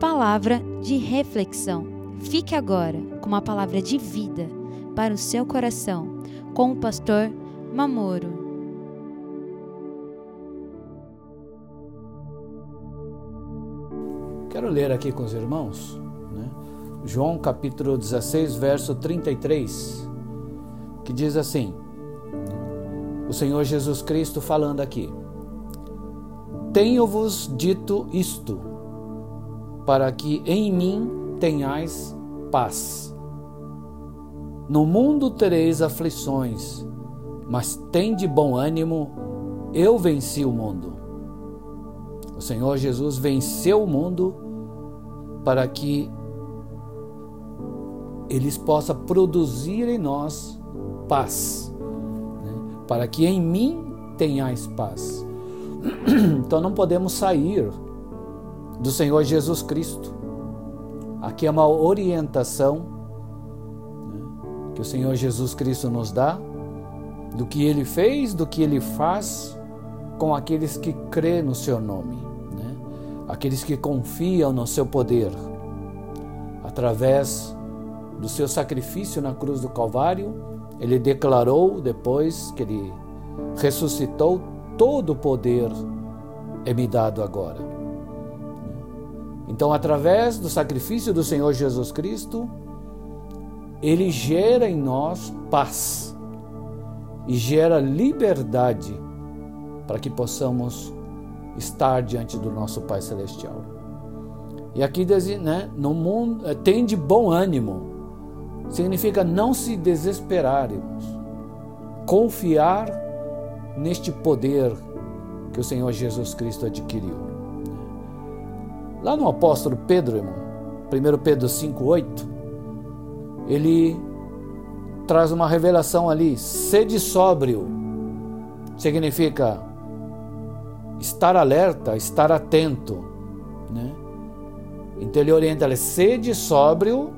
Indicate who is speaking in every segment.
Speaker 1: Palavra de reflexão. Fique agora com uma palavra de vida para o seu coração, com o pastor Mamoro.
Speaker 2: Quero ler aqui com os irmãos, né? João capítulo 16, verso 33, que diz assim: O Senhor Jesus Cristo falando aqui: Tenho-vos dito isto, para que em mim tenhais paz. No mundo tereis aflições, mas tende bom ânimo, eu venci o mundo. O Senhor Jesus venceu o mundo para que eles possam produzir em nós paz, né? para que em mim tenhais paz. Então não podemos sair do Senhor Jesus Cristo. Aqui é uma orientação né? que o Senhor Jesus Cristo nos dá do que ele fez, do que ele faz com aqueles que crê no seu nome aqueles que confiam no seu poder. Através do seu sacrifício na cruz do Calvário, ele declarou, depois que ele ressuscitou, todo o poder é me dado agora. Então, através do sacrifício do Senhor Jesus Cristo, ele gera em nós paz e gera liberdade para que possamos estar diante do nosso Pai Celestial. E aqui, né, no mundo, eh, tem de bom ânimo, significa não se desesperar, irmãos. Confiar neste poder que o Senhor Jesus Cristo adquiriu. Lá no apóstolo Pedro, irmão, 1 Pedro 5,8, ele traz uma revelação ali: sede sóbrio, significa estar alerta, estar atento. Né? Então ele orienta, sede sóbrio,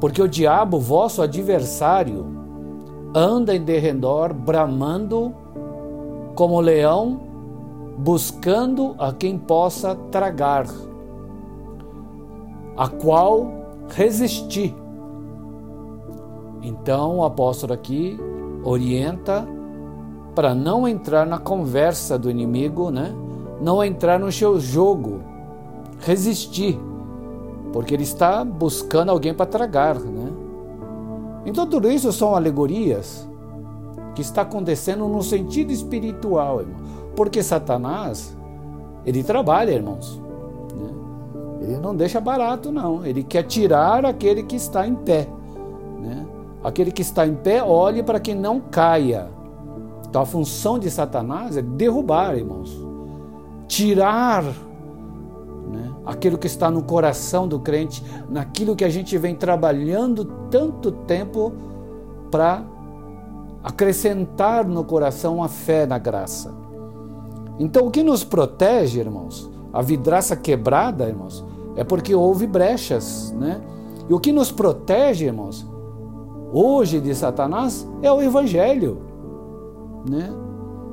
Speaker 2: porque o diabo, vosso adversário, anda em derredor, bramando como leão, buscando a quem possa tragar, a qual resistir. Então o apóstolo aqui orienta para não entrar na conversa do inimigo, né? não entrar no seu jogo, resistir, porque ele está buscando alguém para tragar. Né? Então, tudo isso são alegorias que está acontecendo no sentido espiritual, irmão. Porque Satanás, ele trabalha, irmãos. Né? Ele não deixa barato, não. Ele quer tirar aquele que está em pé. Né? Aquele que está em pé, olhe para que não caia. Então a função de Satanás é derrubar, irmãos, tirar né, aquilo que está no coração do crente, naquilo que a gente vem trabalhando tanto tempo para acrescentar no coração a fé na graça. Então o que nos protege, irmãos, a vidraça quebrada, irmãos, é porque houve brechas, né? E o que nos protege, irmãos, hoje de Satanás é o evangelho. Né?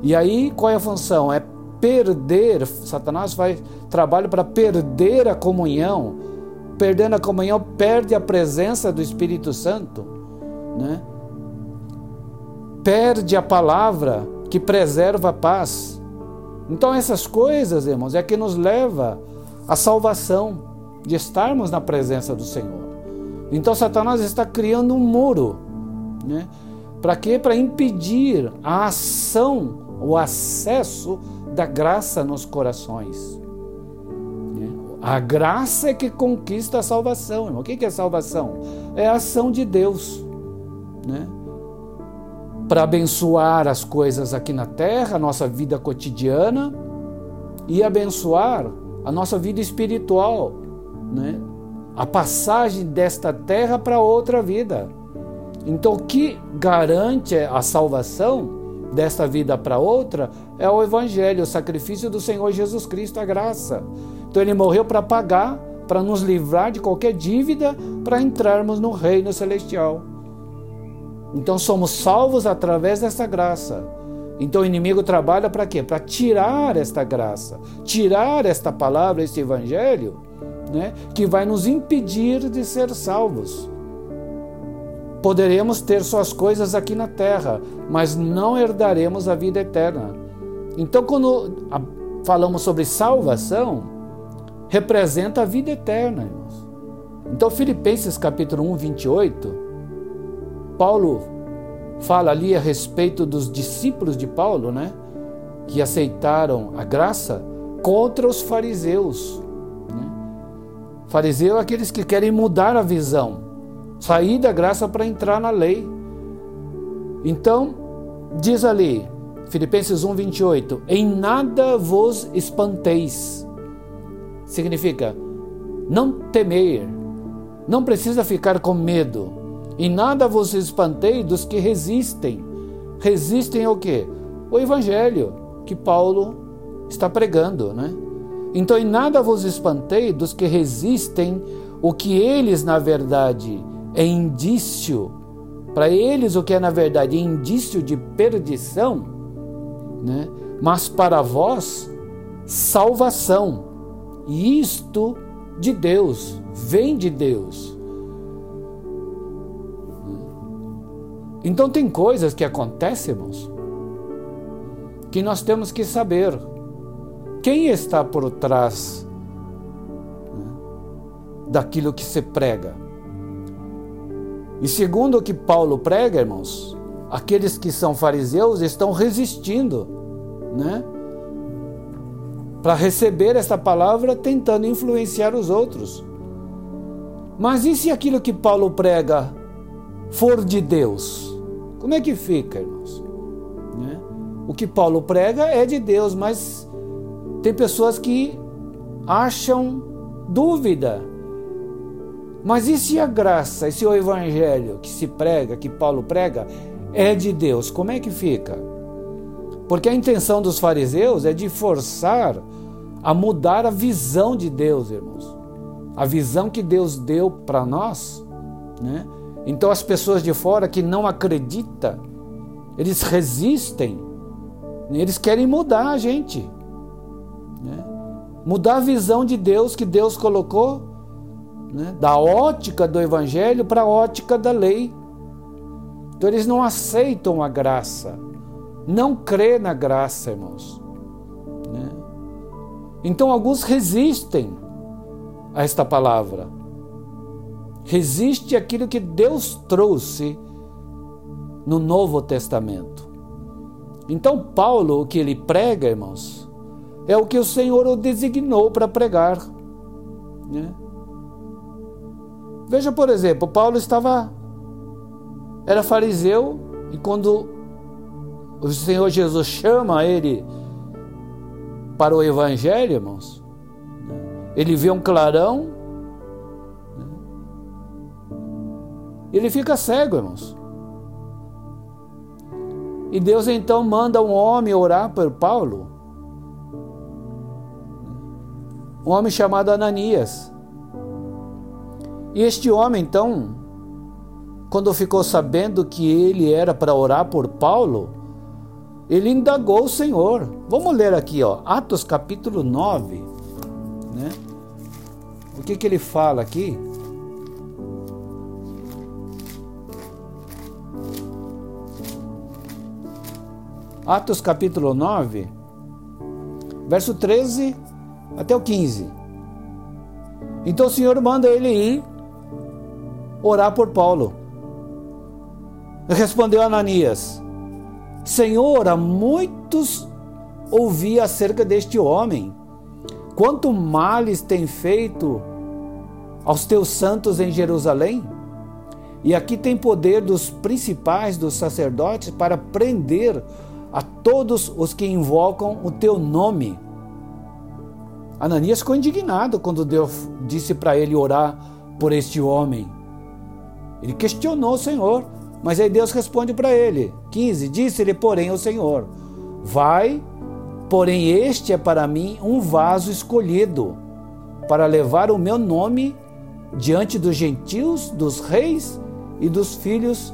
Speaker 2: E aí qual é a função? É perder, Satanás faz trabalho para perder a comunhão. Perdendo a comunhão, perde a presença do Espírito Santo, né? Perde a palavra que preserva a paz. Então essas coisas, irmãos, é que nos leva à salvação, de estarmos na presença do Senhor. Então Satanás está criando um muro, né? Para quê? Para impedir a ação, o acesso da graça nos corações. A graça é que conquista a salvação. Irmão. O que é salvação? É a ação de Deus. Né? Para abençoar as coisas aqui na terra, a nossa vida cotidiana, e abençoar a nossa vida espiritual. Né? A passagem desta terra para outra vida. Então, o que garante a salvação desta vida para outra é o Evangelho, o sacrifício do Senhor Jesus Cristo, a graça. Então, ele morreu para pagar, para nos livrar de qualquer dívida, para entrarmos no reino celestial. Então, somos salvos através dessa graça. Então o inimigo trabalha para quê? Para tirar esta graça, tirar esta palavra, este evangelho, né, que vai nos impedir de ser salvos. Poderemos ter suas coisas aqui na terra, mas não herdaremos a vida eterna. Então, quando falamos sobre salvação, representa a vida eterna, irmãos. Então, Filipenses capítulo 1, 28, Paulo fala ali a respeito dos discípulos de Paulo, né? Que aceitaram a graça contra os fariseus. Né? Fariseu é aqueles que querem mudar a visão, sair da graça para entrar na lei. Então, diz ali, Filipenses 1, 28, em nada vos espanteis. Significa, não temer, não precisa ficar com medo e nada vos espantei dos que resistem. Resistem ao quê? O evangelho que Paulo está pregando, né? Então, em nada vos espantei dos que resistem o que eles, na verdade, é indício, para eles, o que é, na verdade, indício de perdição, né? mas para vós, salvação. E isto de Deus, vem de Deus. Então tem coisas que acontecem, irmãos, que nós temos que saber quem está por trás né, daquilo que se prega. E segundo o que Paulo prega, irmãos, aqueles que são fariseus estão resistindo, né? Para receber essa palavra, tentando influenciar os outros. Mas e se aquilo que Paulo prega for de Deus? Como é que fica, irmãos? Né? O que Paulo prega é de Deus, mas tem pessoas que acham dúvida. Mas e se a graça, e se o evangelho que se prega, que Paulo prega, é de Deus? Como é que fica? Porque a intenção dos fariseus é de forçar a mudar a visão de Deus, irmãos. A visão que Deus deu para nós, né? Então as pessoas de fora que não acreditam, eles resistem, eles querem mudar a gente, né? mudar a visão de Deus que Deus colocou, né? da ótica do Evangelho para a ótica da lei. Então eles não aceitam a graça, não crê na graça, irmãos. Né? Então alguns resistem a esta palavra resiste aquilo que Deus trouxe no Novo Testamento. Então, Paulo, o que ele prega, irmãos, é o que o Senhor o designou para pregar. Né? Veja, por exemplo, Paulo estava. era fariseu, e quando o Senhor Jesus chama ele para o Evangelho, irmãos, ele vê um clarão ele fica cego, irmãos. E Deus então manda um homem orar por Paulo. Um homem chamado Ananias. E este homem então, quando ficou sabendo que ele era para orar por Paulo, ele indagou o Senhor. Vamos ler aqui, ó, Atos capítulo 9, né? O que que ele fala aqui? Atos capítulo 9, verso 13 até o 15. Então o Senhor manda ele ir orar por Paulo. Respondeu Ananias: Senhor, há muitos ouvi acerca deste homem. Quanto males tem feito aos teus santos em Jerusalém? E aqui tem poder dos principais dos sacerdotes para prender a todos os que invocam o teu nome. Ananias ficou indignado quando Deus disse para ele orar por este homem. Ele questionou o Senhor, mas aí Deus responde para ele. 15: Disse-lhe, porém, o Senhor: Vai, porém, este é para mim um vaso escolhido, para levar o meu nome diante dos gentios, dos reis e dos filhos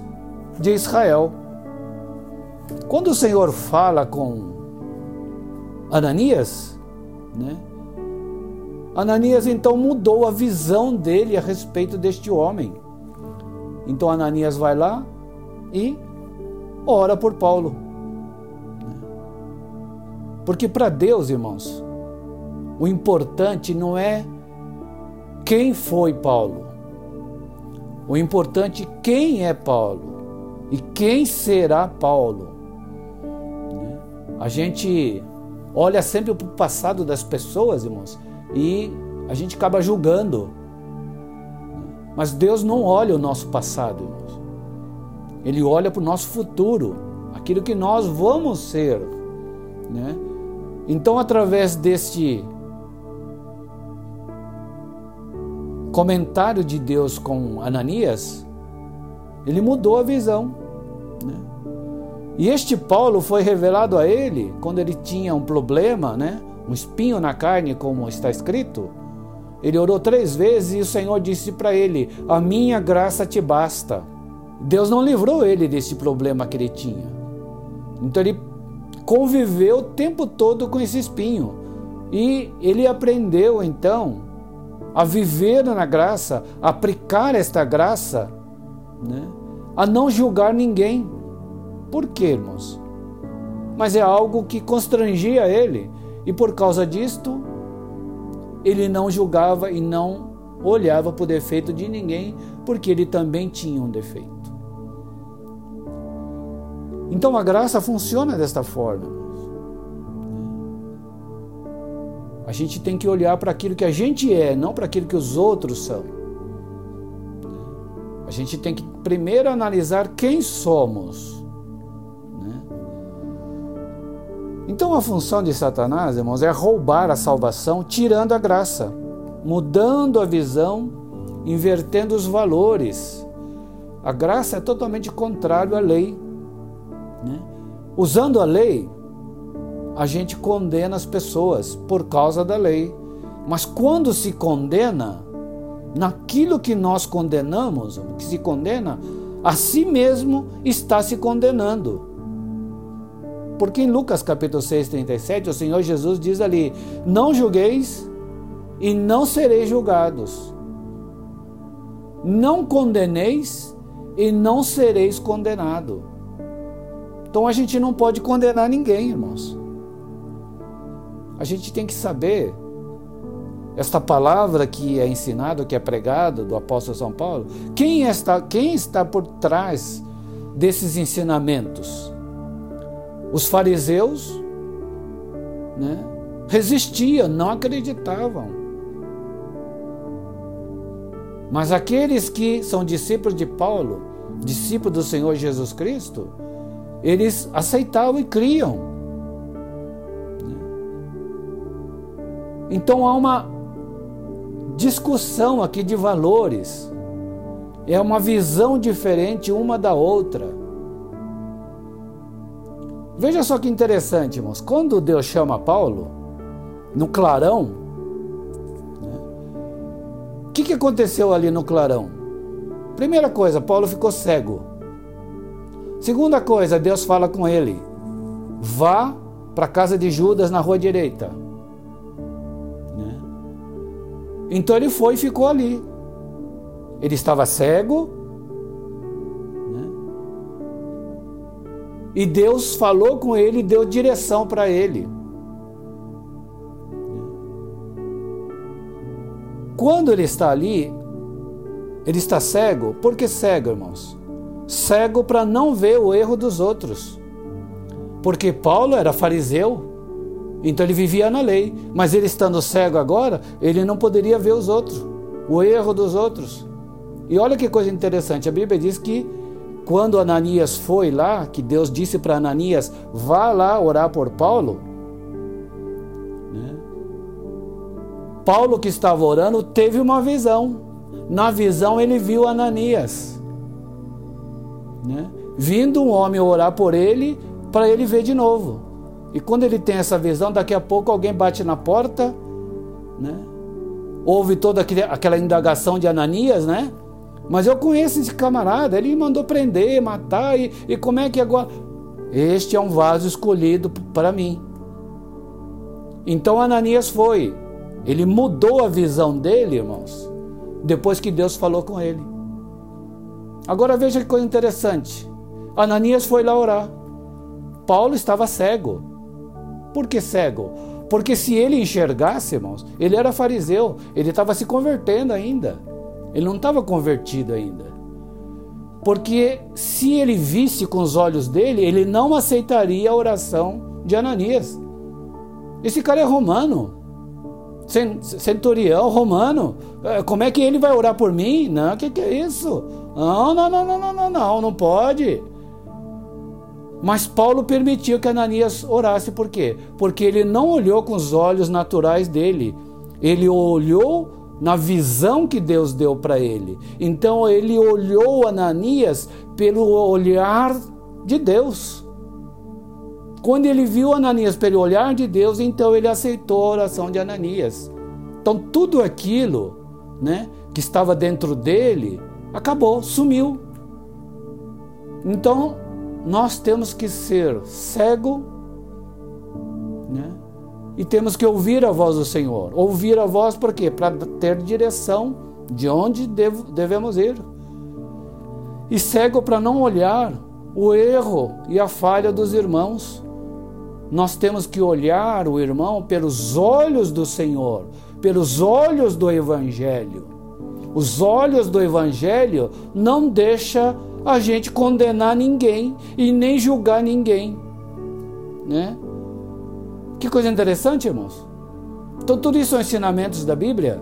Speaker 2: de Israel. Quando o Senhor fala com Ananias, né? Ananias então mudou a visão dele a respeito deste homem. Então Ananias vai lá e ora por Paulo. Porque para Deus, irmãos, o importante não é quem foi Paulo. O importante é quem é Paulo e quem será Paulo. A gente olha sempre para o passado das pessoas, irmãos, e a gente acaba julgando. Mas Deus não olha o nosso passado, irmãos. Ele olha para o nosso futuro, aquilo que nós vamos ser. Né? Então, através deste comentário de Deus com Ananias, ele mudou a visão. Né? E este Paulo foi revelado a ele quando ele tinha um problema, né? um espinho na carne, como está escrito. Ele orou três vezes e o Senhor disse para ele: A minha graça te basta. Deus não livrou ele desse problema que ele tinha. Então ele conviveu o tempo todo com esse espinho. E ele aprendeu então a viver na graça, a aplicar esta graça, né? a não julgar ninguém. Por quê, irmãos? Mas é algo que constrangia ele, e por causa disto, ele não julgava e não olhava para o defeito de ninguém, porque ele também tinha um defeito. Então a graça funciona desta forma. A gente tem que olhar para aquilo que a gente é, não para aquilo que os outros são. A gente tem que primeiro analisar quem somos. Então a função de Satanás, irmãos, é roubar a salvação, tirando a graça, mudando a visão, invertendo os valores. A graça é totalmente contrário à lei. Né? Usando a lei, a gente condena as pessoas por causa da lei. Mas quando se condena, naquilo que nós condenamos, que se condena, a si mesmo está se condenando. Porque em Lucas capítulo 6, 37, o Senhor Jesus diz ali: Não julgueis e não sereis julgados. Não condeneis e não sereis condenado. Então a gente não pode condenar ninguém, irmãos. A gente tem que saber esta palavra que é ensinada, que é pregada do apóstolo São Paulo, quem está, quem está por trás desses ensinamentos? Os fariseus né, resistiam, não acreditavam. Mas aqueles que são discípulos de Paulo, discípulos do Senhor Jesus Cristo, eles aceitavam e criam. Então há uma discussão aqui de valores. É uma visão diferente uma da outra. Veja só que interessante, irmãos. Quando Deus chama Paulo, no clarão, né, o que, que aconteceu ali no clarão? Primeira coisa, Paulo ficou cego. Segunda coisa, Deus fala com ele: vá para a casa de Judas na rua direita. Então ele foi e ficou ali. Ele estava cego. E Deus falou com ele e deu direção para ele. Quando ele está ali, ele está cego. Por que cego, irmãos? Cego para não ver o erro dos outros. Porque Paulo era fariseu, então ele vivia na lei, mas ele estando cego agora, ele não poderia ver os outros, o erro dos outros. E olha que coisa interessante, a Bíblia diz que quando Ananias foi lá, que Deus disse para Ananias, vá lá orar por Paulo, né? Paulo que estava orando teve uma visão. Na visão ele viu Ananias, né? vindo um homem orar por ele, para ele ver de novo. E quando ele tem essa visão, daqui a pouco alguém bate na porta, né? Houve toda aquela indagação de Ananias, né? Mas eu conheço esse camarada, ele mandou prender, matar, e, e como é que agora. Este é um vaso escolhido para mim. Então Ananias foi. Ele mudou a visão dele, irmãos, depois que Deus falou com ele. Agora veja que coisa interessante. Ananias foi lá orar. Paulo estava cego. Por que cego? Porque se ele enxergasse, irmãos, ele era fariseu, ele estava se convertendo ainda. Ele não estava convertido ainda. Porque se ele visse com os olhos dele, ele não aceitaria a oração de Ananias. Esse cara é romano, centurião romano. É, como é que ele vai orar por mim? Não, o que, que é isso? Não, não, não, não, não, não, não, não pode. Mas Paulo permitiu que Ananias orasse, por quê? Porque ele não olhou com os olhos naturais dele, ele olhou na visão que Deus deu para ele. Então ele olhou Ananias pelo olhar de Deus. Quando ele viu Ananias pelo olhar de Deus, então ele aceitou a oração de Ananias. Então tudo aquilo, né, que estava dentro dele, acabou, sumiu. Então nós temos que ser cego? E temos que ouvir a voz do Senhor. Ouvir a voz por quê? Para ter direção de onde devemos ir. E cego para não olhar o erro e a falha dos irmãos. Nós temos que olhar o irmão pelos olhos do Senhor, pelos olhos do Evangelho. Os olhos do Evangelho não deixa a gente condenar ninguém e nem julgar ninguém, né? Que coisa interessante, irmãos. Então, tudo isso são ensinamentos da Bíblia.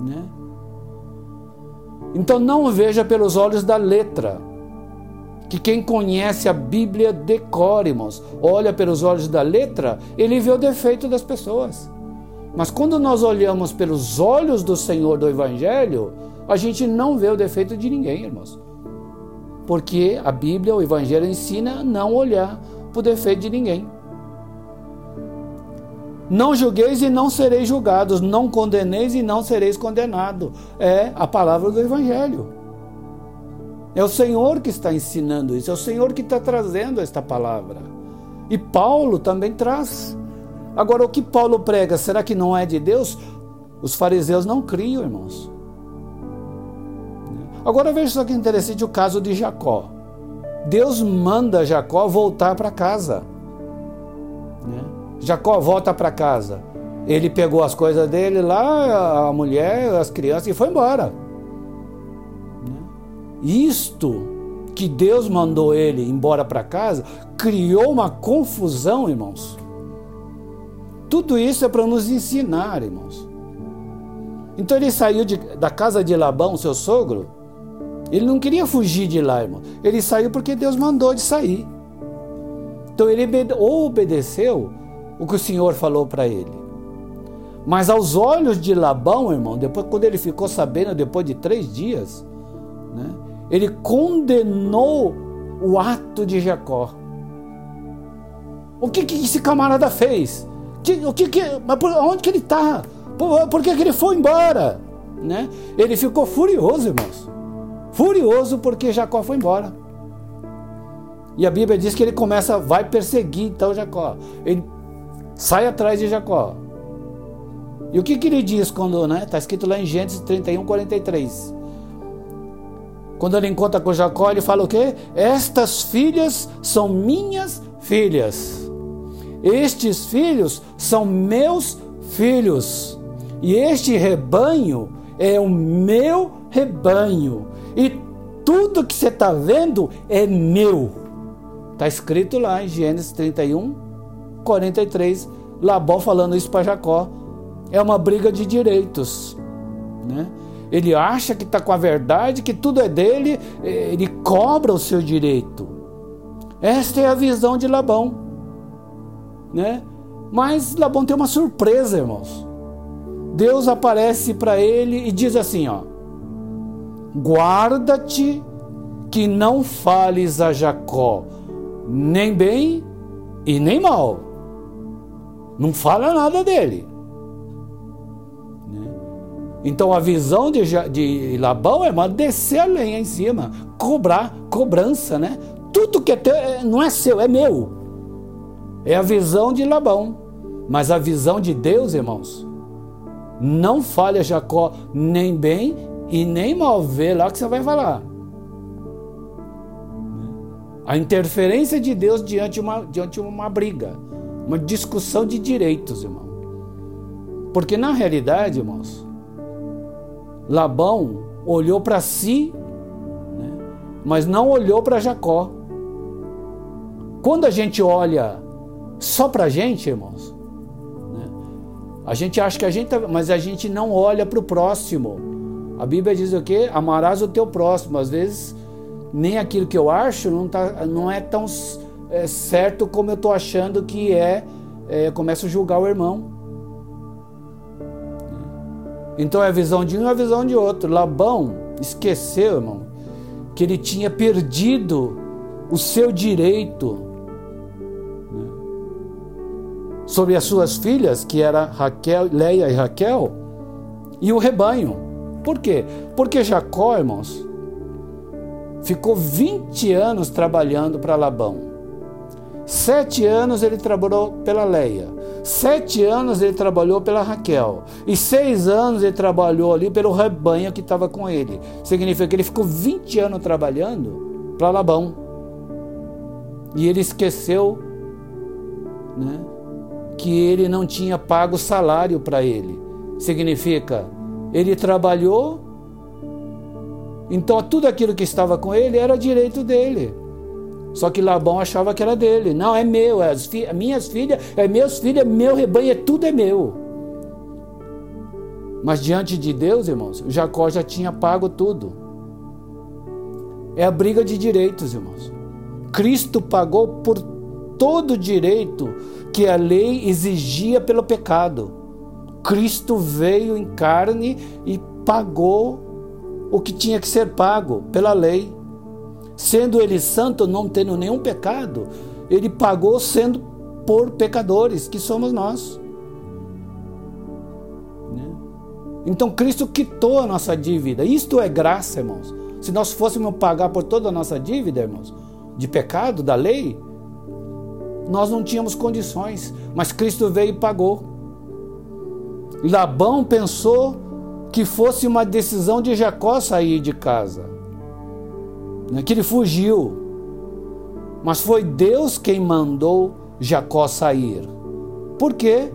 Speaker 2: Né? Então, não veja pelos olhos da letra. Que quem conhece a Bíblia decora, irmãos. Olha pelos olhos da letra, ele vê o defeito das pessoas. Mas quando nós olhamos pelos olhos do Senhor do Evangelho, a gente não vê o defeito de ninguém, irmãos. Porque a Bíblia, o Evangelho ensina a não olhar para o defeito de ninguém. Não julgueis e não sereis julgados, não condeneis e não sereis condenados. É a palavra do Evangelho. É o Senhor que está ensinando isso, é o Senhor que está trazendo esta palavra. E Paulo também traz. Agora, o que Paulo prega, será que não é de Deus? Os fariseus não criam, irmãos. Agora veja só que interessante o caso de Jacó. Deus manda Jacó voltar para casa. Né? Jacó volta para casa. Ele pegou as coisas dele lá, a mulher, as crianças e foi embora. Isto que Deus mandou ele embora para casa criou uma confusão, irmãos. Tudo isso é para nos ensinar, irmãos. Então ele saiu de, da casa de Labão, seu sogro. Ele não queria fugir de lá, irmão. Ele saiu porque Deus mandou de sair. Então ele obedeceu o que o Senhor falou para ele. Mas aos olhos de Labão, irmão, depois quando ele ficou sabendo, depois de três dias, né, ele condenou o ato de Jacó. O que, que esse camarada fez? O que, que, mas por, onde que ele está? Por, por que, que ele foi embora? Né? Ele ficou furioso, irmãos. Furioso porque Jacó foi embora. E a Bíblia diz que ele começa, vai perseguir então Jacó. Ele sai atrás de Jacó. E o que, que ele diz quando, né? Está escrito lá em Gênesis 31, 43. Quando ele encontra com Jacó, ele fala o quê? Estas filhas são minhas filhas. Estes filhos são meus filhos. E este rebanho é o meu rebanho. E tudo que você está vendo é meu. Está escrito lá em Gênesis 31, 43, Labó falando isso para Jacó. É uma briga de direitos. Né? Ele acha que está com a verdade, que tudo é dele, ele cobra o seu direito. Esta é a visão de Labão. Né? Mas Labão tem uma surpresa, irmãos. Deus aparece para ele e diz assim: ó, guarda-te que não fales a Jacó, nem bem e nem mal. Não fala nada dele. Né? Então a visão de, de Labão é uma descer a lenha em cima, cobrar, cobrança, né? tudo que é teu é, não é seu, é meu. É a visão de Labão. Mas a visão de Deus, irmãos, não falha Jacó nem bem e nem mal vê lá que você vai falar. A interferência de Deus diante de uma, diante uma briga, uma discussão de direitos, irmão. Porque na realidade, irmãos, Labão olhou para si, né, mas não olhou para Jacó. Quando a gente olha só para a gente, irmãos, né, a gente acha que a gente, tá, mas a gente não olha para o próximo. A Bíblia diz o quê? Amarás o teu próximo. Às vezes nem aquilo que eu acho não, tá, não é tão é, certo como eu estou achando que é, é. Começo a julgar o irmão. Então é a visão de um e a visão de outro. Labão esqueceu, irmão, que ele tinha perdido o seu direito né, sobre as suas filhas, que era Raquel, Leia e Raquel, e o rebanho. Por quê? Porque Jacó, irmãos, ficou 20 anos trabalhando para Labão. Sete anos ele trabalhou pela Leia. Sete anos ele trabalhou pela Raquel. E seis anos ele trabalhou ali pelo rebanho que estava com ele. Significa que ele ficou 20 anos trabalhando para Labão. E ele esqueceu né, que ele não tinha pago salário para ele. Significa, ele trabalhou, então tudo aquilo que estava com ele era direito dele. Só que Labão achava que era dele. Não, é meu, é fi minhas filhas, é meus filhos, é meu rebanho, é tudo é meu. Mas diante de Deus, irmãos, Jacó já tinha pago tudo. É a briga de direitos, irmãos. Cristo pagou por todo o direito que a lei exigia pelo pecado. Cristo veio em carne e pagou o que tinha que ser pago pela lei. Sendo ele santo, não tendo nenhum pecado, ele pagou sendo por pecadores, que somos nós. Né? Então Cristo quitou a nossa dívida. Isto é graça, irmãos. Se nós fôssemos pagar por toda a nossa dívida, irmãos, de pecado, da lei, nós não tínhamos condições. Mas Cristo veio e pagou. Labão pensou que fosse uma decisão de Jacó sair de casa né, que ele fugiu. Mas foi Deus quem mandou Jacó sair. Por quê?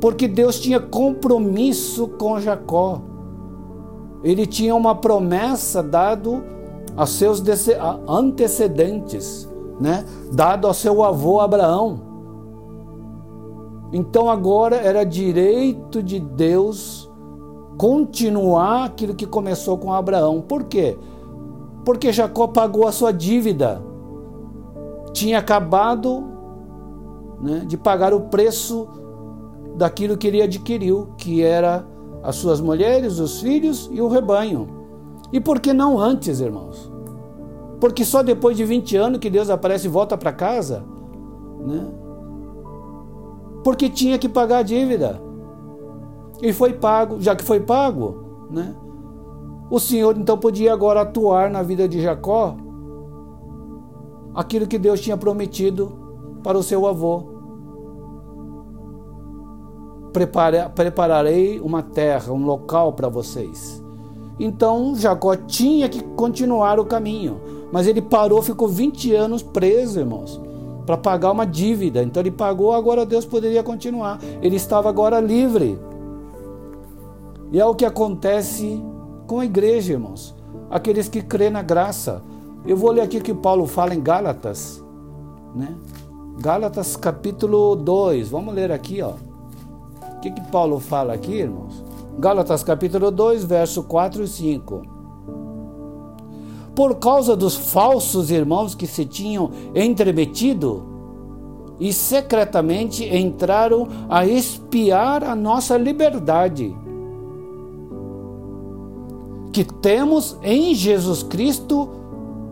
Speaker 2: Porque Deus tinha compromisso com Jacó. Ele tinha uma promessa dado a seus antecedentes, né? Dado ao seu avô Abraão. Então agora era direito de Deus continuar aquilo que começou com Abraão. Por quê? Porque Jacó pagou a sua dívida. Tinha acabado né, de pagar o preço daquilo que ele adquiriu, que era as suas mulheres, os filhos e o rebanho. E por que não antes, irmãos? Porque só depois de 20 anos que Deus aparece e volta para casa, né? Porque tinha que pagar a dívida. E foi pago, já que foi pago, né? O Senhor então podia agora atuar na vida de Jacó aquilo que Deus tinha prometido para o seu avô. Prepara, prepararei uma terra, um local para vocês. Então Jacó tinha que continuar o caminho, mas ele parou, ficou 20 anos preso, irmãos, para pagar uma dívida. Então ele pagou, agora Deus poderia continuar. Ele estava agora livre. E é o que acontece com a igreja, irmãos. Aqueles que crê na graça. Eu vou ler aqui o que Paulo fala em Gálatas, né? Gálatas capítulo 2. Vamos ler aqui, ó. O que, que Paulo fala aqui, irmãos? Gálatas capítulo 2, verso 4 e 5. Por causa dos falsos irmãos que se tinham entremetido e secretamente entraram a espiar a nossa liberdade que temos em Jesus Cristo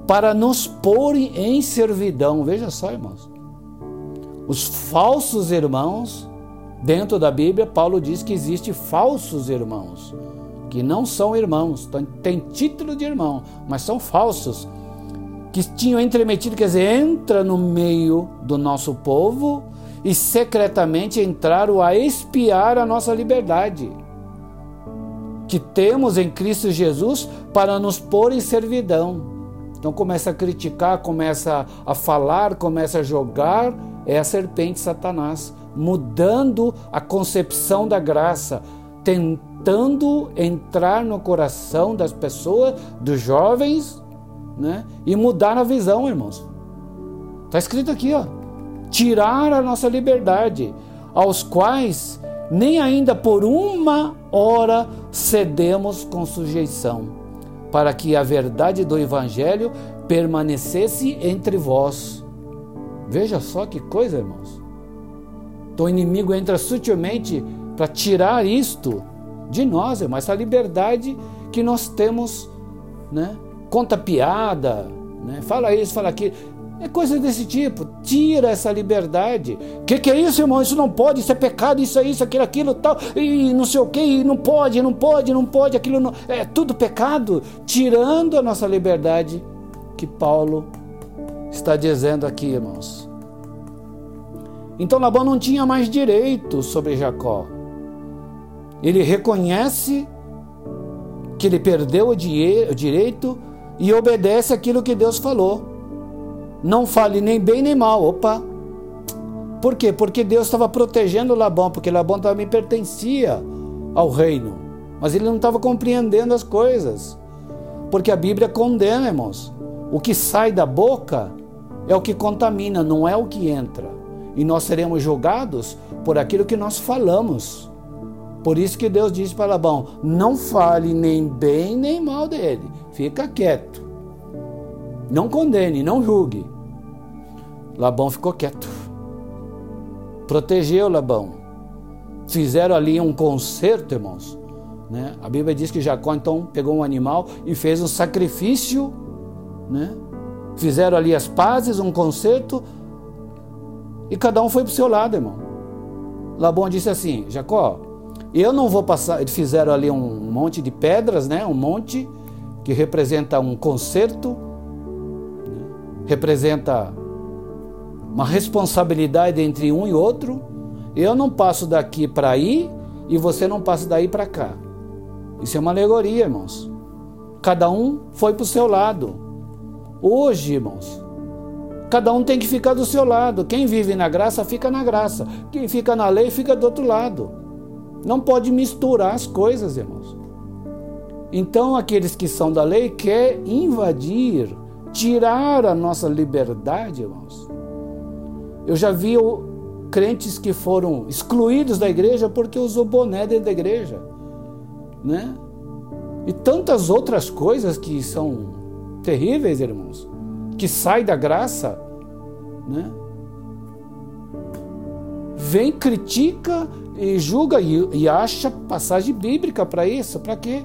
Speaker 2: para nos pôr em servidão. Veja só, irmãos. Os falsos irmãos, dentro da Bíblia, Paulo diz que existe falsos irmãos, que não são irmãos, tem título de irmão, mas são falsos. que tinham entremetido, quer dizer, entra no meio do nosso povo e secretamente entraram a espiar a nossa liberdade que temos em Cristo Jesus para nos pôr em servidão. Então começa a criticar, começa a falar, começa a jogar, é a serpente Satanás, mudando a concepção da graça, tentando entrar no coração das pessoas, dos jovens, né? E mudar a visão, irmãos. Está escrito aqui, ó. Tirar a nossa liberdade, aos quais nem ainda por uma hora cedemos com sujeição, para que a verdade do Evangelho permanecesse entre vós. Veja só que coisa, irmãos. Então o inimigo entra sutilmente para tirar isto de nós, irmãos, essa liberdade que nós temos, né? Conta piada, né? fala isso, fala aquilo. É coisa desse tipo. Tira essa liberdade. O que, que, é isso, irmão? Isso não pode, isso é pecado, isso é isso, aquilo, aquilo, tal. E não sei o que, não pode, não pode, não pode, aquilo não. É tudo pecado. Tirando a nossa liberdade que Paulo está dizendo aqui, irmãos. Então Labão não tinha mais direito sobre Jacó. Ele reconhece que ele perdeu o direito e obedece aquilo que Deus falou. Não fale nem bem nem mal. Opa! Por quê? Porque Deus estava protegendo Labão, porque Labão também pertencia ao reino. Mas ele não estava compreendendo as coisas. Porque a Bíblia condena, irmãos. O que sai da boca é o que contamina, não é o que entra. E nós seremos julgados por aquilo que nós falamos. Por isso que Deus disse para Labão: não fale nem bem nem mal dele, fica quieto. Não condene, não julgue. Labão ficou quieto. Protegeu Labão. Fizeram ali um concerto, irmãos. Né? A Bíblia diz que Jacó então pegou um animal e fez um sacrifício. Né? Fizeram ali as pazes, um concerto. E cada um foi para o seu lado, irmão. Labão disse assim: Jacó, eu não vou passar. Eles fizeram ali um monte de pedras, né? um monte que representa um concerto representa uma responsabilidade entre um e outro. Eu não passo daqui para aí e você não passa daí para cá. Isso é uma alegoria, irmãos. Cada um foi para o seu lado. Hoje, irmãos, cada um tem que ficar do seu lado. Quem vive na graça, fica na graça. Quem fica na lei, fica do outro lado. Não pode misturar as coisas, irmãos. Então, aqueles que são da lei quer invadir tirar a nossa liberdade, irmãos. Eu já vi crentes que foram excluídos da igreja porque usou boné dentro da igreja, né? E tantas outras coisas que são terríveis, irmãos, que sai da graça, né? Vem, critica e julga e, e acha passagem bíblica para isso, para quê?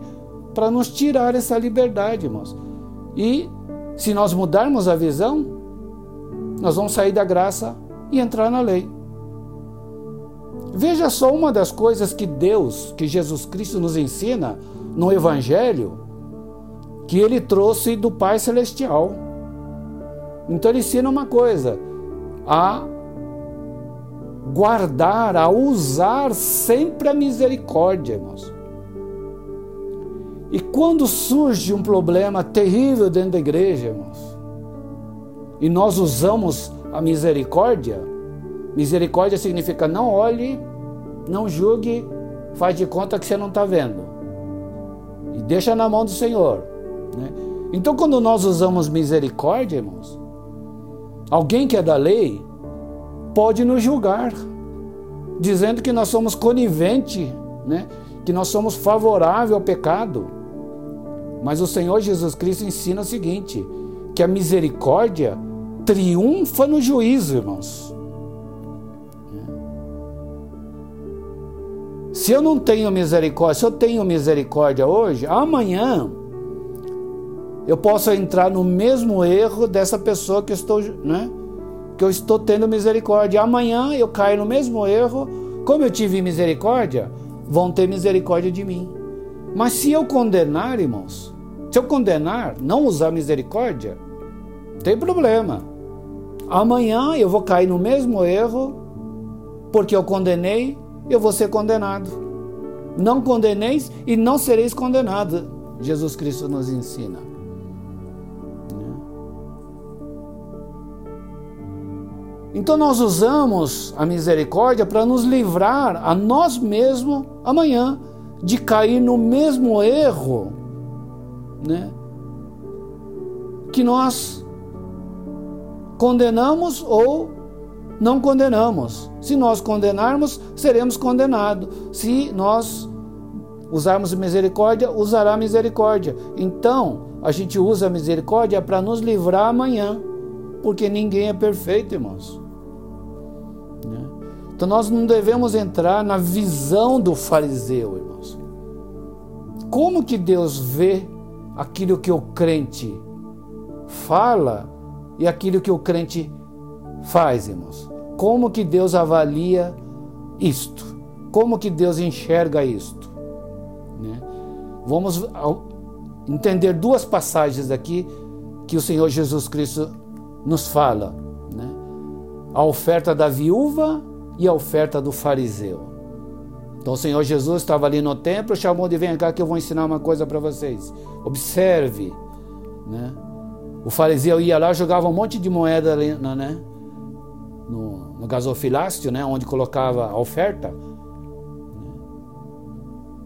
Speaker 2: Para nos tirar essa liberdade, irmãos. E se nós mudarmos a visão, nós vamos sair da graça e entrar na lei. Veja só uma das coisas que Deus, que Jesus Cristo nos ensina no Evangelho, que ele trouxe do Pai Celestial. Então ele ensina uma coisa: a guardar, a usar sempre a misericórdia, irmãos. E quando surge um problema terrível dentro da igreja, irmãos, e nós usamos a misericórdia, misericórdia significa não olhe, não julgue, faz de conta que você não está vendo. E deixa na mão do Senhor. Né? Então, quando nós usamos misericórdia, irmãos, alguém que é da lei pode nos julgar, dizendo que nós somos conivente, né? que nós somos favoráveis ao pecado. Mas o Senhor Jesus Cristo ensina o seguinte: que a misericórdia triunfa no juízo, irmãos. Se eu não tenho misericórdia, se eu tenho misericórdia hoje, amanhã eu posso entrar no mesmo erro dessa pessoa que eu estou, né? Que eu estou tendo misericórdia. Amanhã eu caio no mesmo erro. Como eu tive misericórdia, vão ter misericórdia de mim. Mas se eu condenar, irmãos, se eu condenar, não usar misericórdia, tem problema. Amanhã eu vou cair no mesmo erro, porque eu condenei, eu vou ser condenado. Não condeneis e não sereis condenados. Jesus Cristo nos ensina. Então nós usamos a misericórdia para nos livrar a nós mesmos amanhã de cair no mesmo erro, né? Que nós condenamos ou não condenamos. Se nós condenarmos, seremos condenados. Se nós usarmos misericórdia, usará misericórdia. Então, a gente usa a misericórdia para nos livrar amanhã, porque ninguém é perfeito, irmãos. Então nós não devemos entrar na visão do fariseu, irmãos. Como que Deus vê aquilo que o crente fala e aquilo que o crente faz, irmãos? Como que Deus avalia isto? Como que Deus enxerga isto? Né? Vamos entender duas passagens aqui que o Senhor Jesus Cristo nos fala. Né? A oferta da viúva e a oferta do fariseu. Então o Senhor Jesus estava ali no templo, chamou de vem cá que eu vou ensinar uma coisa para vocês. Observe, né? O fariseu ia lá, jogava um monte de moeda ali, né? No, no gasofilácio, né? Onde colocava a oferta.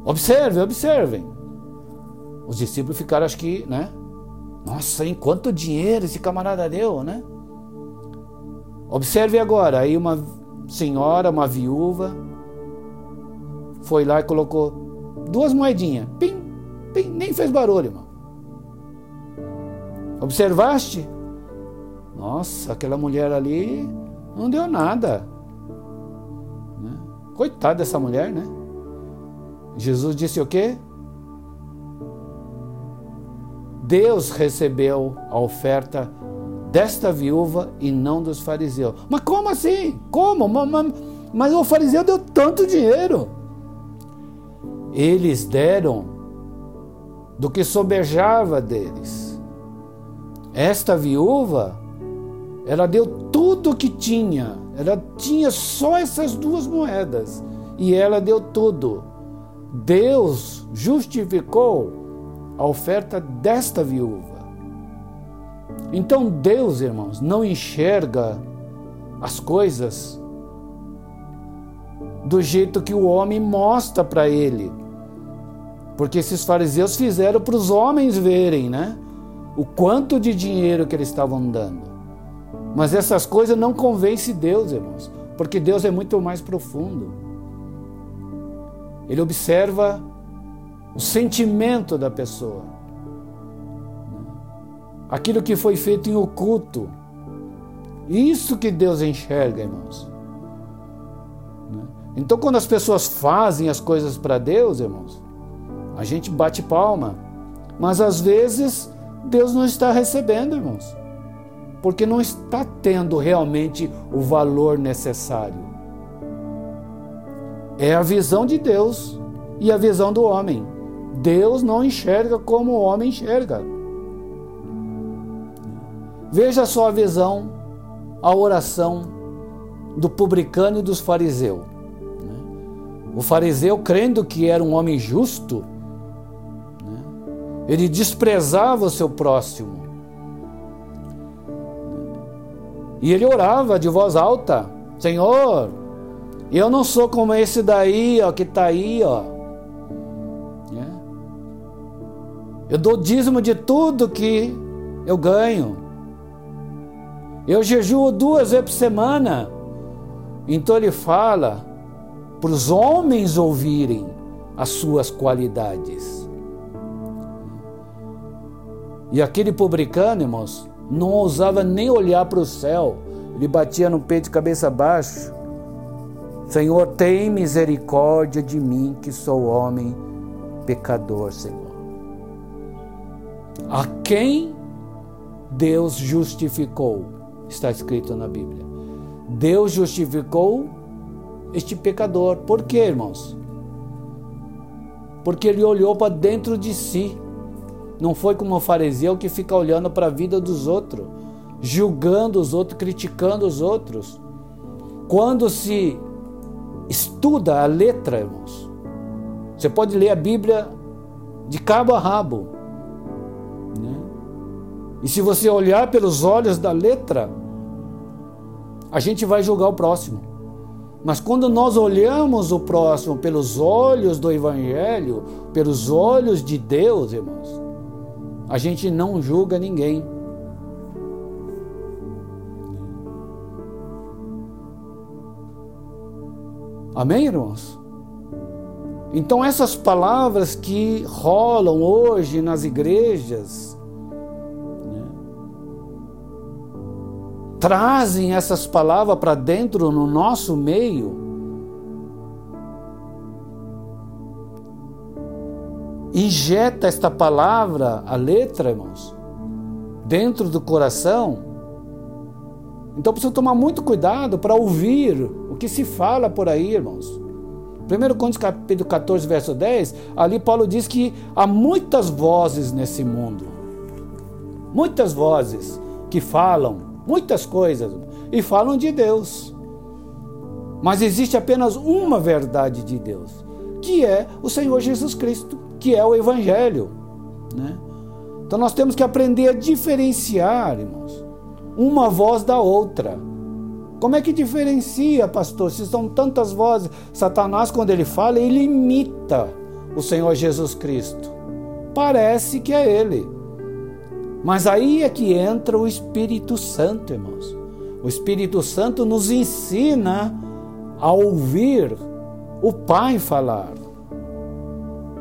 Speaker 2: Observe, observem. Os discípulos ficaram, acho que, né? Nossa, em quanto dinheiro esse camarada deu, né? Observe agora, aí uma senhora, uma viúva, foi lá e colocou duas moedinhas. Pim, pim, nem fez barulho, irmão. Observaste? Nossa, aquela mulher ali não deu nada. Né? Coitada dessa mulher, né? Jesus disse o quê? Deus recebeu a oferta desta viúva e não dos fariseus. Mas como assim? Como? Mas, mas o fariseu deu tanto dinheiro. Eles deram do que sobejava deles. Esta viúva, ela deu tudo o que tinha. Ela tinha só essas duas moedas e ela deu tudo. Deus justificou a oferta desta viúva. Então Deus, irmãos, não enxerga as coisas do jeito que o homem mostra para ele. Porque esses fariseus fizeram para os homens verem, né? O quanto de dinheiro que eles estavam dando. Mas essas coisas não convencem Deus, irmãos, porque Deus é muito mais profundo. Ele observa o sentimento da pessoa aquilo que foi feito em oculto. Isso que Deus enxerga, irmãos. Né? Então, quando as pessoas fazem as coisas para Deus, irmãos, a gente bate palma. Mas às vezes Deus não está recebendo, irmãos, porque não está tendo realmente o valor necessário. É a visão de Deus e a visão do homem. Deus não enxerga como o homem enxerga. Veja só a visão, a oração do publicano e dos fariseus. Né? O fariseu, crendo que era um homem justo, né? ele desprezava o seu próximo. E ele orava de voz alta: Senhor, eu não sou como esse daí, ó, que está aí, ó. Né? Eu dou dízimo de tudo que eu ganho. Eu jejuo duas vezes por semana. Então ele fala para os homens ouvirem as suas qualidades. E aquele publicano, irmãos, não ousava nem olhar para o céu. Ele batia no peito de cabeça baixa. Senhor, tem misericórdia de mim, que sou homem pecador, Senhor. A quem Deus justificou? Está escrito na Bíblia. Deus justificou este pecador. Por quê, irmãos? Porque ele olhou para dentro de si. Não foi como o fariseu que fica olhando para a vida dos outros. julgando os outros, criticando os outros. Quando se estuda a letra, irmãos, você pode ler a Bíblia de cabo a rabo. Né? E se você olhar pelos olhos da letra, a gente vai julgar o próximo. Mas quando nós olhamos o próximo pelos olhos do Evangelho, pelos olhos de Deus, irmãos, a gente não julga ninguém. Amém, irmãos? Então, essas palavras que rolam hoje nas igrejas, trazem essas palavras para dentro no nosso meio. Injeta esta palavra, a letra, irmãos, dentro do coração. Então precisa tomar muito cuidado para ouvir que se fala por aí, irmãos. 1 Coríntios capítulo 14, verso 10, ali Paulo diz que há muitas vozes nesse mundo. Muitas vozes que falam muitas coisas e falam de Deus. Mas existe apenas uma verdade de Deus, que é o Senhor Jesus Cristo, que é o Evangelho. Né? Então nós temos que aprender a diferenciar, irmãos, uma voz da outra. Como é que diferencia, pastor, se são tantas vozes? Satanás, quando ele fala, ele imita o Senhor Jesus Cristo. Parece que é ele. Mas aí é que entra o Espírito Santo, irmãos. O Espírito Santo nos ensina a ouvir o Pai falar.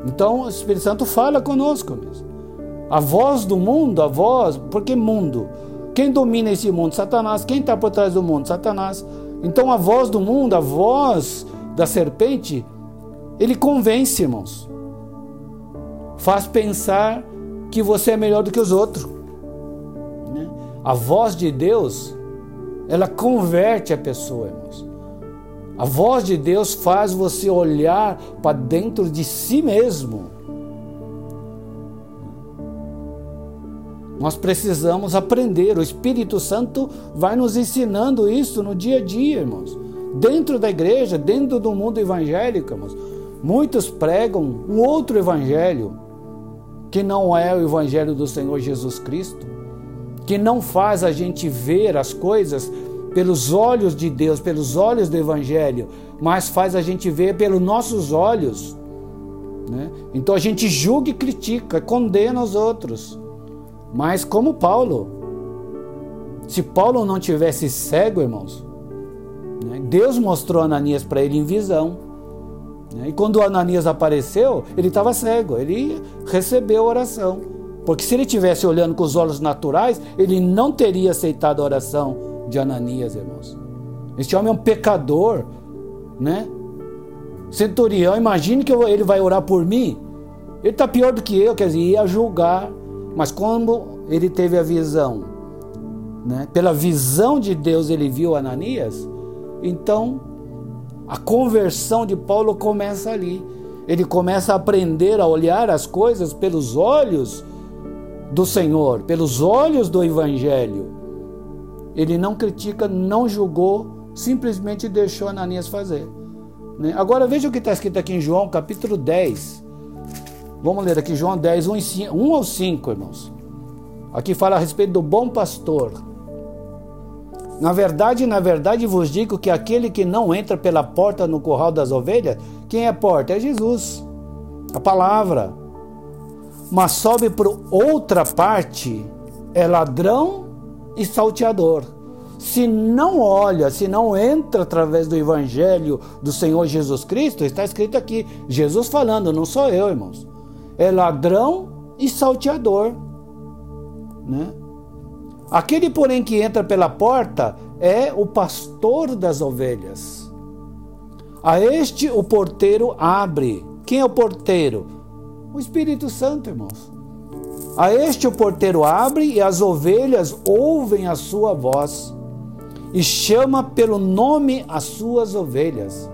Speaker 2: Então, o Espírito Santo fala conosco mesmo. A voz do mundo, a voz, por que mundo? Quem domina esse mundo? Satanás. Quem está por trás do mundo? Satanás. Então a voz do mundo, a voz da serpente, ele convence, irmãos. Faz pensar que você é melhor do que os outros. Né? A voz de Deus, ela converte a pessoa, irmãos. A voz de Deus faz você olhar para dentro de si mesmo Nós precisamos aprender. O Espírito Santo vai nos ensinando isso no dia a dia, irmãos. Dentro da igreja, dentro do mundo evangélico, irmãos. Muitos pregam um outro evangelho que não é o evangelho do Senhor Jesus Cristo, que não faz a gente ver as coisas pelos olhos de Deus, pelos olhos do evangelho, mas faz a gente ver pelos nossos olhos. Né? Então a gente julga e critica, condena os outros. Mas como Paulo, se Paulo não tivesse cego, irmãos, né, Deus mostrou Ananias para ele em visão. Né, e quando Ananias apareceu, ele estava cego, ele recebeu a oração. Porque se ele tivesse olhando com os olhos naturais, ele não teria aceitado a oração de Ananias, irmãos. Este homem é um pecador, né? Centurião, imagine que ele vai orar por mim. Ele está pior do que eu, quer dizer, ia julgar mas como ele teve a visão, né? pela visão de Deus ele viu Ananias, então a conversão de Paulo começa ali. Ele começa a aprender a olhar as coisas pelos olhos do Senhor, pelos olhos do Evangelho. Ele não critica, não julgou, simplesmente deixou Ananias fazer. Né? Agora veja o que está escrito aqui em João capítulo 10, Vamos ler aqui João 10, 1, 5, 1 ao 5, irmãos. Aqui fala a respeito do bom pastor. Na verdade, na verdade vos digo que aquele que não entra pela porta no curral das ovelhas, quem é porta? É Jesus, a palavra. Mas sobe por outra parte, é ladrão e salteador. Se não olha, se não entra através do evangelho do Senhor Jesus Cristo, está escrito aqui, Jesus falando, não sou eu, irmãos é ladrão e salteador. Né? Aquele, porém, que entra pela porta é o pastor das ovelhas. A este o porteiro abre. Quem é o porteiro? O Espírito Santo, irmãos. A este o porteiro abre e as ovelhas ouvem a sua voz e chama pelo nome as suas ovelhas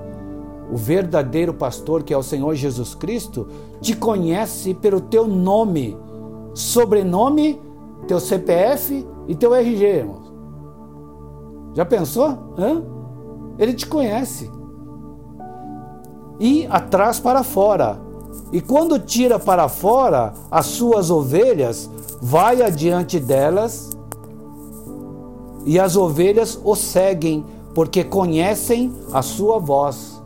Speaker 2: o verdadeiro pastor, que é o Senhor Jesus Cristo, te conhece pelo teu nome, sobrenome, teu CPF e teu RG, irmãos. Já pensou? Hã? Ele te conhece. E atrás para fora. E quando tira para fora as suas ovelhas, vai adiante delas, e as ovelhas o seguem, porque conhecem a sua voz.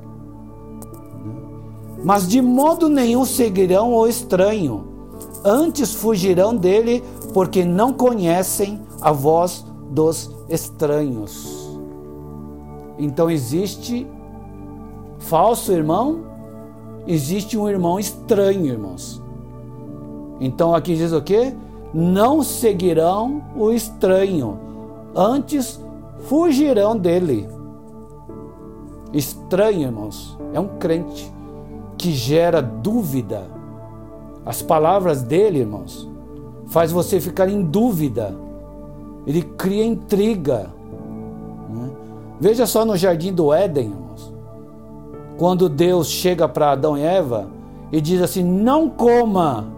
Speaker 2: Mas de modo nenhum seguirão o estranho, antes fugirão dele, porque não conhecem a voz dos estranhos. Então existe falso irmão, existe um irmão estranho, irmãos. Então aqui diz o que? Não seguirão o estranho, antes fugirão dele. Estranho, irmãos, é um crente que gera dúvida. As palavras dele, irmãos, faz você ficar em dúvida. Ele cria intriga. Né? Veja só no jardim do Éden, irmãos. Quando Deus chega para Adão e Eva e diz assim: "Não coma",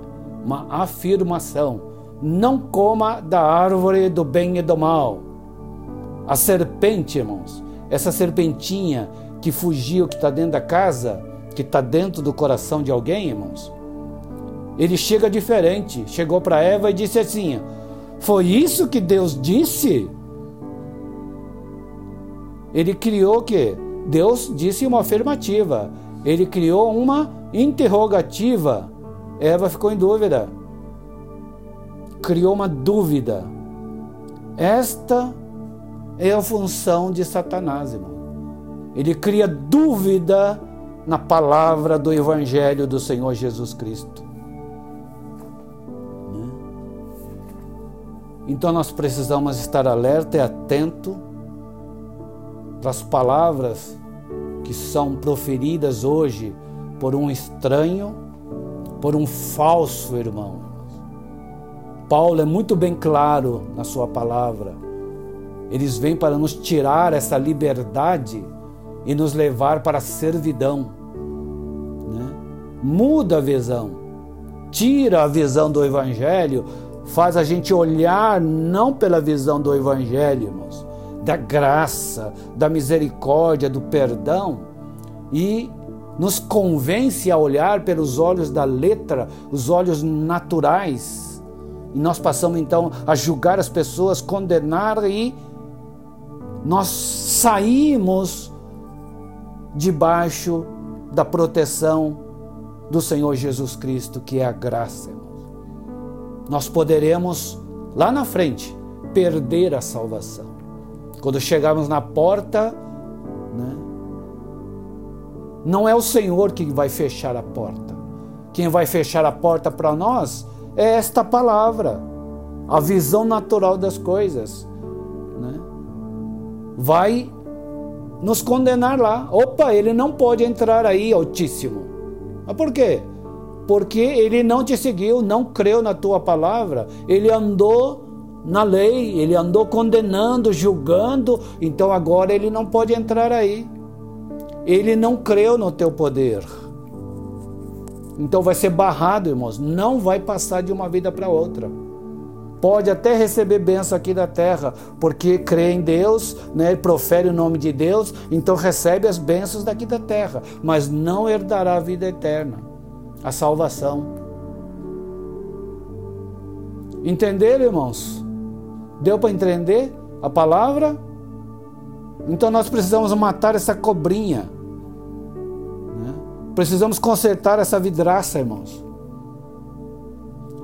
Speaker 2: uma afirmação. Não coma da árvore do bem e do mal. A serpente, irmãos, essa serpentinha que fugiu, que está dentro da casa, que está dentro do coração de alguém, irmãos, ele chega diferente. Chegou para Eva e disse assim: Foi isso que Deus disse? Ele criou o quê? Deus disse uma afirmativa. Ele criou uma interrogativa. Eva ficou em dúvida. Criou uma dúvida. Esta é a função de Satanás, irmão. Ele cria dúvida na palavra do Evangelho do Senhor Jesus Cristo. Então nós precisamos estar alerta e atento para as palavras que são proferidas hoje por um estranho, por um falso irmão. Paulo é muito bem claro na sua palavra. Eles vêm para nos tirar essa liberdade e nos levar para a servidão. Né? Muda a visão, tira a visão do Evangelho, faz a gente olhar não pela visão do Evangelho, irmãos, da graça, da misericórdia, do perdão e nos convence a olhar pelos olhos da letra, os olhos naturais. E nós passamos então a julgar as pessoas, condenar e nós saímos debaixo da proteção do Senhor Jesus Cristo, que é a graça. Nós poderemos lá na frente perder a salvação. Quando chegarmos na porta, né, não é o Senhor que vai fechar a porta. Quem vai fechar a porta para nós é esta palavra, a visão natural das coisas. Né? Vai nos condenar lá. Opa, ele não pode entrar aí, Altíssimo. Mas por quê? Porque ele não te seguiu, não creu na tua palavra, ele andou na lei, ele andou condenando, julgando, então agora ele não pode entrar aí. Ele não creu no teu poder. Então vai ser barrado, irmãos, não vai passar de uma vida para outra. Pode até receber benção aqui da terra, porque crê em Deus, né, profere o nome de Deus, então recebe as bênçãos daqui da terra, mas não herdará a vida eterna, a salvação. Entenderam, irmãos? Deu para entender a palavra? Então nós precisamos matar essa cobrinha. Né? Precisamos consertar essa vidraça, irmãos.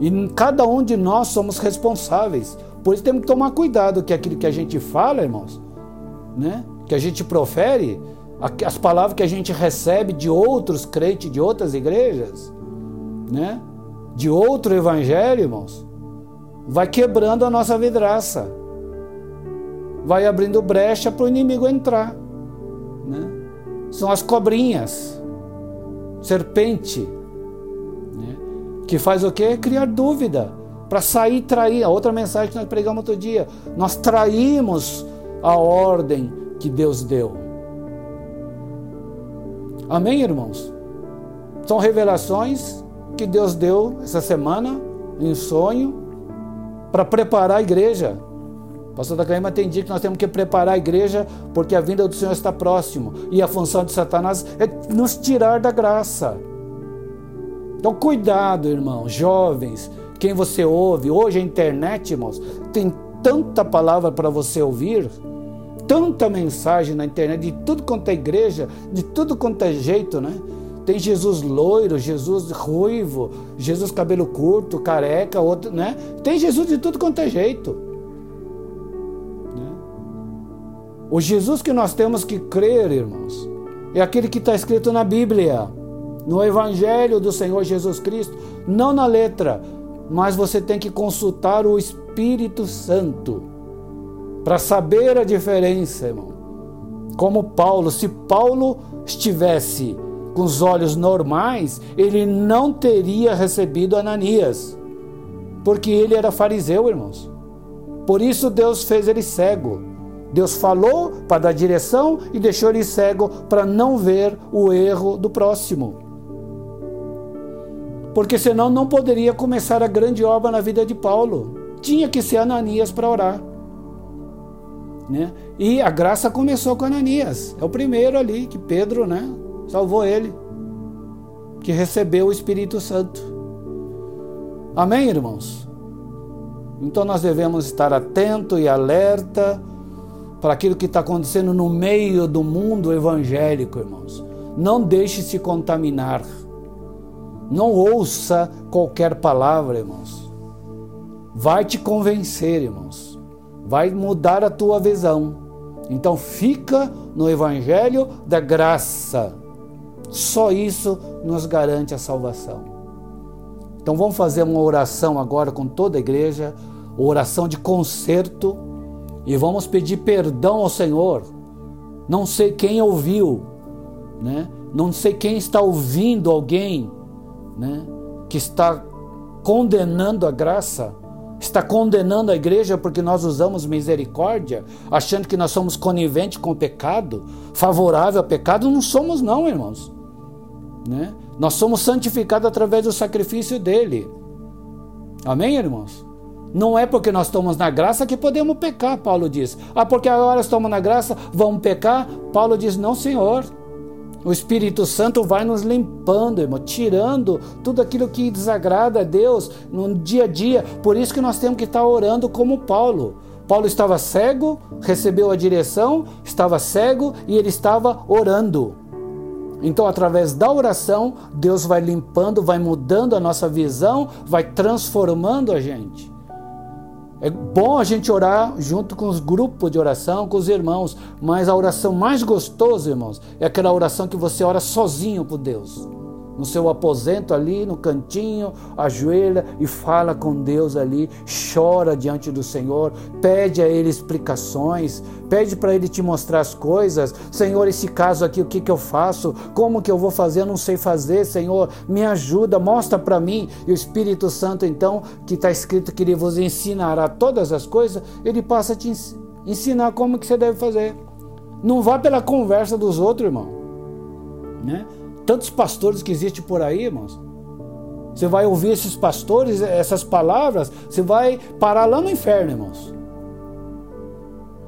Speaker 2: E cada um de nós somos responsáveis. Por isso temos que tomar cuidado que aquilo que a gente fala, irmãos, né? que a gente profere, as palavras que a gente recebe de outros crentes de outras igrejas, né? de outro evangelho, irmãos, vai quebrando a nossa vidraça, vai abrindo brecha para o inimigo entrar. Né? São as cobrinhas, serpente, que faz o quê? Criar dúvida, para sair trair. A outra mensagem que nós pregamos outro dia. Nós traímos a ordem que Deus deu. Amém, irmãos? São revelações que Deus deu essa semana em sonho para preparar a igreja. Pastor da tem dia que nós temos que preparar a igreja porque a vinda do Senhor está próximo. E a função de Satanás é nos tirar da graça. Então, cuidado, irmão, jovens, quem você ouve. Hoje a internet, irmãos, tem tanta palavra para você ouvir, tanta mensagem na internet, de tudo quanto é igreja, de tudo quanto é jeito, né? Tem Jesus loiro, Jesus ruivo, Jesus cabelo curto, careca, outro, né? Tem Jesus de tudo quanto é jeito. Né? O Jesus que nós temos que crer, irmãos, é aquele que está escrito na Bíblia, no Evangelho do Senhor Jesus Cristo, não na letra, mas você tem que consultar o Espírito Santo para saber a diferença, irmão. Como Paulo, se Paulo estivesse com os olhos normais, ele não teria recebido Ananias, porque ele era fariseu, irmãos. Por isso Deus fez ele cego. Deus falou para dar direção e deixou ele cego para não ver o erro do próximo. Porque senão não poderia começar a grande obra na vida de Paulo. Tinha que ser Ananias para orar. Né? E a graça começou com Ananias. É o primeiro ali que Pedro, né, salvou ele, que recebeu o Espírito Santo. Amém, irmãos? Então nós devemos estar atento e alerta para aquilo que está acontecendo no meio do mundo evangélico, irmãos. Não deixe se contaminar. Não ouça qualquer palavra, irmãos. Vai te convencer, irmãos. Vai mudar a tua visão. Então fica no evangelho da graça. Só isso nos garante a salvação. Então vamos fazer uma oração agora com toda a igreja, oração de conserto, e vamos pedir perdão ao Senhor. Não sei quem ouviu, né? Não sei quem está ouvindo alguém, né? Que está condenando a graça, está condenando a igreja porque nós usamos misericórdia, achando que nós somos coniventes com o pecado, favorável ao pecado. Não somos, não, irmãos. Né? Nós somos santificados através do sacrifício dele. Amém, irmãos? Não é porque nós estamos na graça que podemos pecar, Paulo diz. Ah, porque agora estamos na graça, vamos pecar? Paulo diz: não, Senhor. O Espírito Santo vai nos limpando, irmão, tirando tudo aquilo que desagrada a Deus no dia a dia. Por isso que nós temos que estar orando como Paulo. Paulo estava cego, recebeu a direção, estava cego e ele estava orando. Então, através da oração, Deus vai limpando, vai mudando a nossa visão, vai transformando a gente. É bom a gente orar junto com os grupos de oração, com os irmãos, mas a oração mais gostosa, irmãos, é aquela oração que você ora sozinho com Deus no seu aposento ali, no cantinho, ajoelha e fala com Deus ali, chora diante do Senhor, pede a Ele explicações, pede para Ele te mostrar as coisas. Senhor, esse caso aqui, o que, que eu faço? Como que eu vou fazer? Eu não sei fazer, Senhor, me ajuda, mostra para mim. E o Espírito Santo, então, que está escrito que Ele vos ensinará todas as coisas, Ele passa a te ensinar como que você deve fazer. Não vá pela conversa dos outros, irmão. Né? Tantos pastores que existem por aí, irmãos. Você vai ouvir esses pastores, essas palavras, você vai parar lá no inferno, irmãos.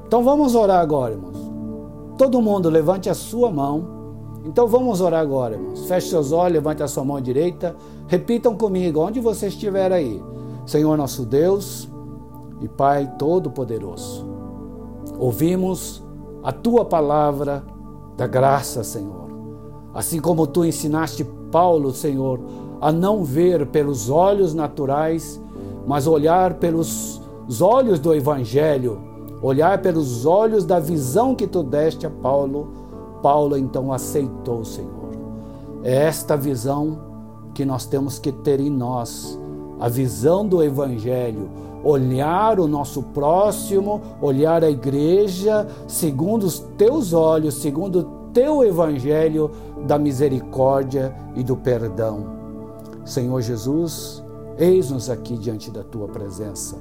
Speaker 2: Então vamos orar agora, irmãos. Todo mundo levante a sua mão. Então vamos orar agora, irmãos. Feche seus olhos, levante a sua mão direita. Repitam comigo, onde você estiver aí. Senhor nosso Deus e Pai Todo-Poderoso. Ouvimos a tua palavra da graça, Senhor. Assim como tu ensinaste Paulo, Senhor, a não ver pelos olhos naturais, mas olhar pelos olhos do Evangelho, olhar pelos olhos da visão que tu deste a Paulo, Paulo então aceitou, Senhor. É esta visão que nós temos que ter em nós, a visão do Evangelho, olhar o nosso próximo, olhar a igreja segundo os teus olhos, segundo teu evangelho da misericórdia e do perdão. Senhor Jesus, eis-nos aqui diante da tua presença.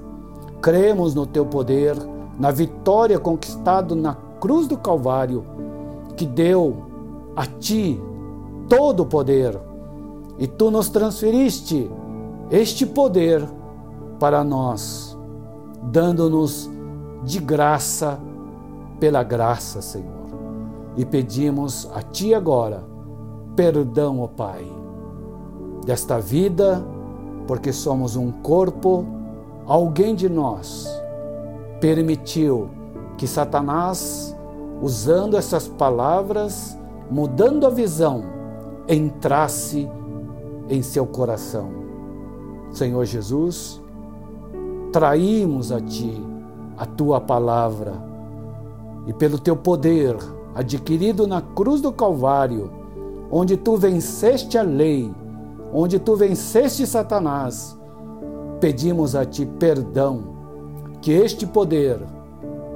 Speaker 2: Cremos no teu poder, na vitória conquistada na cruz do Calvário, que deu a ti todo o poder, e tu nos transferiste este poder para nós, dando-nos de graça pela graça, Senhor. E pedimos a Ti agora perdão, ó Pai, desta vida, porque somos um corpo, alguém de nós permitiu que Satanás, usando essas palavras, mudando a visão, entrasse em seu coração. Senhor Jesus, traímos a Ti a Tua palavra e pelo Teu poder adquirido na cruz do Calvário, onde Tu venceste a lei, onde Tu venceste Satanás, pedimos a Ti perdão, que este poder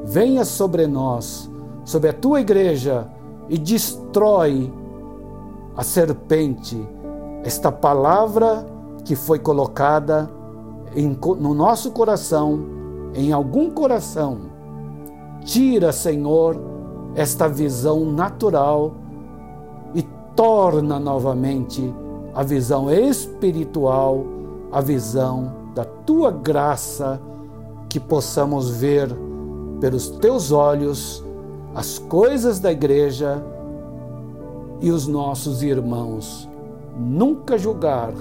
Speaker 2: venha sobre nós, sobre a Tua igreja e destrói a serpente, esta palavra que foi colocada em, no nosso coração, em algum coração. Tira, Senhor, esta visão natural e torna novamente a visão espiritual, a visão da tua graça, que possamos ver pelos teus olhos as coisas da igreja e os nossos irmãos. Nunca julgar,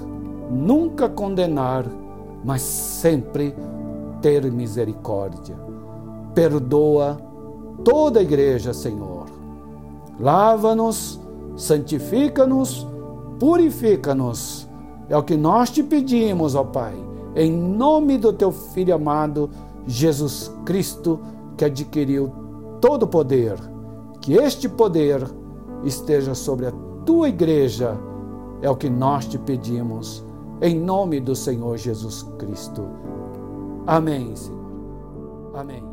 Speaker 2: nunca condenar, mas sempre ter misericórdia. Perdoa toda a igreja, Senhor. Lava-nos, santifica-nos, purifica-nos. É o que nós te pedimos, ó Pai, em nome do teu Filho amado, Jesus Cristo, que adquiriu todo o poder. Que este poder esteja sobre a tua igreja. É o que nós te pedimos, em nome do Senhor Jesus Cristo. Amém, Senhor. Amém.